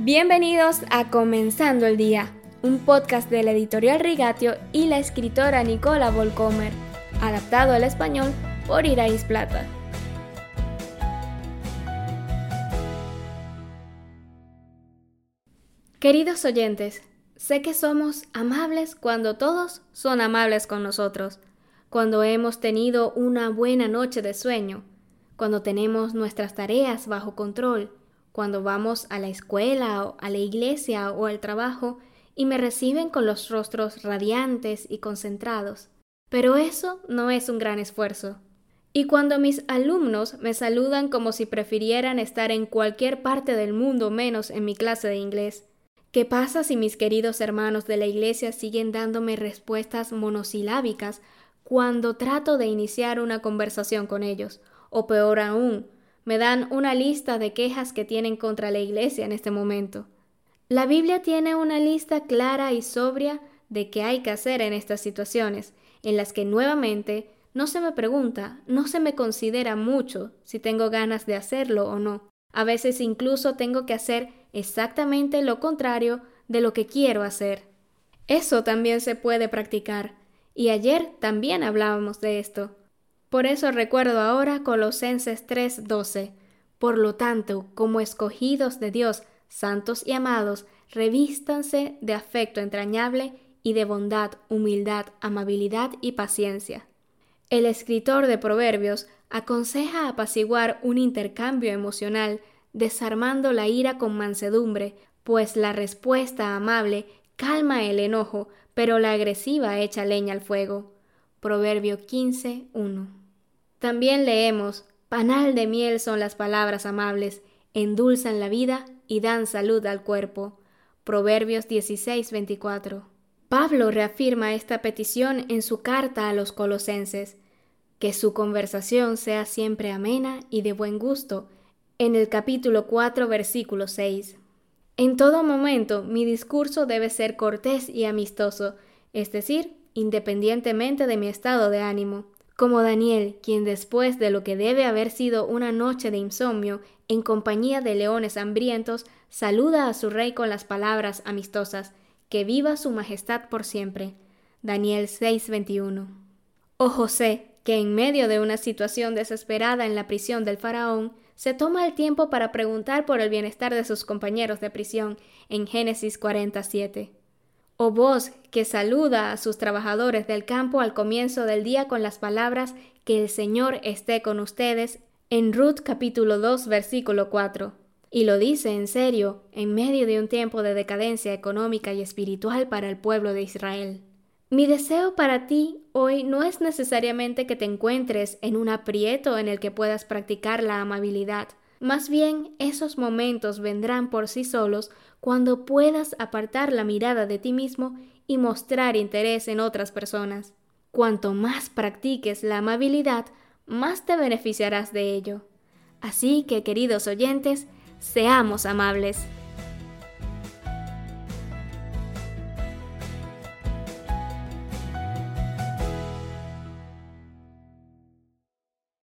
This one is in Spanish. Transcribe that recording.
Bienvenidos a Comenzando el Día, un podcast de la editorial Rigatio y la escritora Nicola Volcomer, adaptado al español por Irais Plata. Queridos oyentes, sé que somos amables cuando todos son amables con nosotros, cuando hemos tenido una buena noche de sueño, cuando tenemos nuestras tareas bajo control, cuando vamos a la escuela o a la iglesia o al trabajo y me reciben con los rostros radiantes y concentrados. Pero eso no es un gran esfuerzo. Y cuando mis alumnos me saludan como si prefirieran estar en cualquier parte del mundo menos en mi clase de inglés. ¿Qué pasa si mis queridos hermanos de la iglesia siguen dándome respuestas monosilábicas cuando trato de iniciar una conversación con ellos? O peor aún, me dan una lista de quejas que tienen contra la Iglesia en este momento. La Biblia tiene una lista clara y sobria de qué hay que hacer en estas situaciones, en las que nuevamente no se me pregunta, no se me considera mucho si tengo ganas de hacerlo o no. A veces incluso tengo que hacer exactamente lo contrario de lo que quiero hacer. Eso también se puede practicar, y ayer también hablábamos de esto. Por eso recuerdo ahora Colosenses 3:12. Por lo tanto, como escogidos de Dios, santos y amados, revístanse de afecto entrañable y de bondad, humildad, amabilidad y paciencia. El escritor de Proverbios aconseja apaciguar un intercambio emocional, desarmando la ira con mansedumbre, pues la respuesta amable calma el enojo, pero la agresiva echa leña al fuego. Proverbio 15.1. También leemos, Panal de miel son las palabras amables, endulzan la vida y dan salud al cuerpo. Proverbios 16.24. Pablo reafirma esta petición en su carta a los colosenses, que su conversación sea siempre amena y de buen gusto, en el capítulo 4, versículo 6. En todo momento mi discurso debe ser cortés y amistoso, es decir, independientemente de mi estado de ánimo, como Daniel, quien después de lo que debe haber sido una noche de insomnio, en compañía de leones hambrientos, saluda a su rey con las palabras amistosas, que viva su majestad por siempre. Daniel 6:21. O José, que en medio de una situación desesperada en la prisión del faraón, se toma el tiempo para preguntar por el bienestar de sus compañeros de prisión en Génesis 47. O vos que saluda a sus trabajadores del campo al comienzo del día con las palabras que el Señor esté con ustedes en Ruth capítulo 2 versículo 4. Y lo dice en serio, en medio de un tiempo de decadencia económica y espiritual para el pueblo de Israel. Mi deseo para ti hoy no es necesariamente que te encuentres en un aprieto en el que puedas practicar la amabilidad, más bien, esos momentos vendrán por sí solos cuando puedas apartar la mirada de ti mismo y mostrar interés en otras personas. Cuanto más practiques la amabilidad, más te beneficiarás de ello. Así que, queridos oyentes, seamos amables.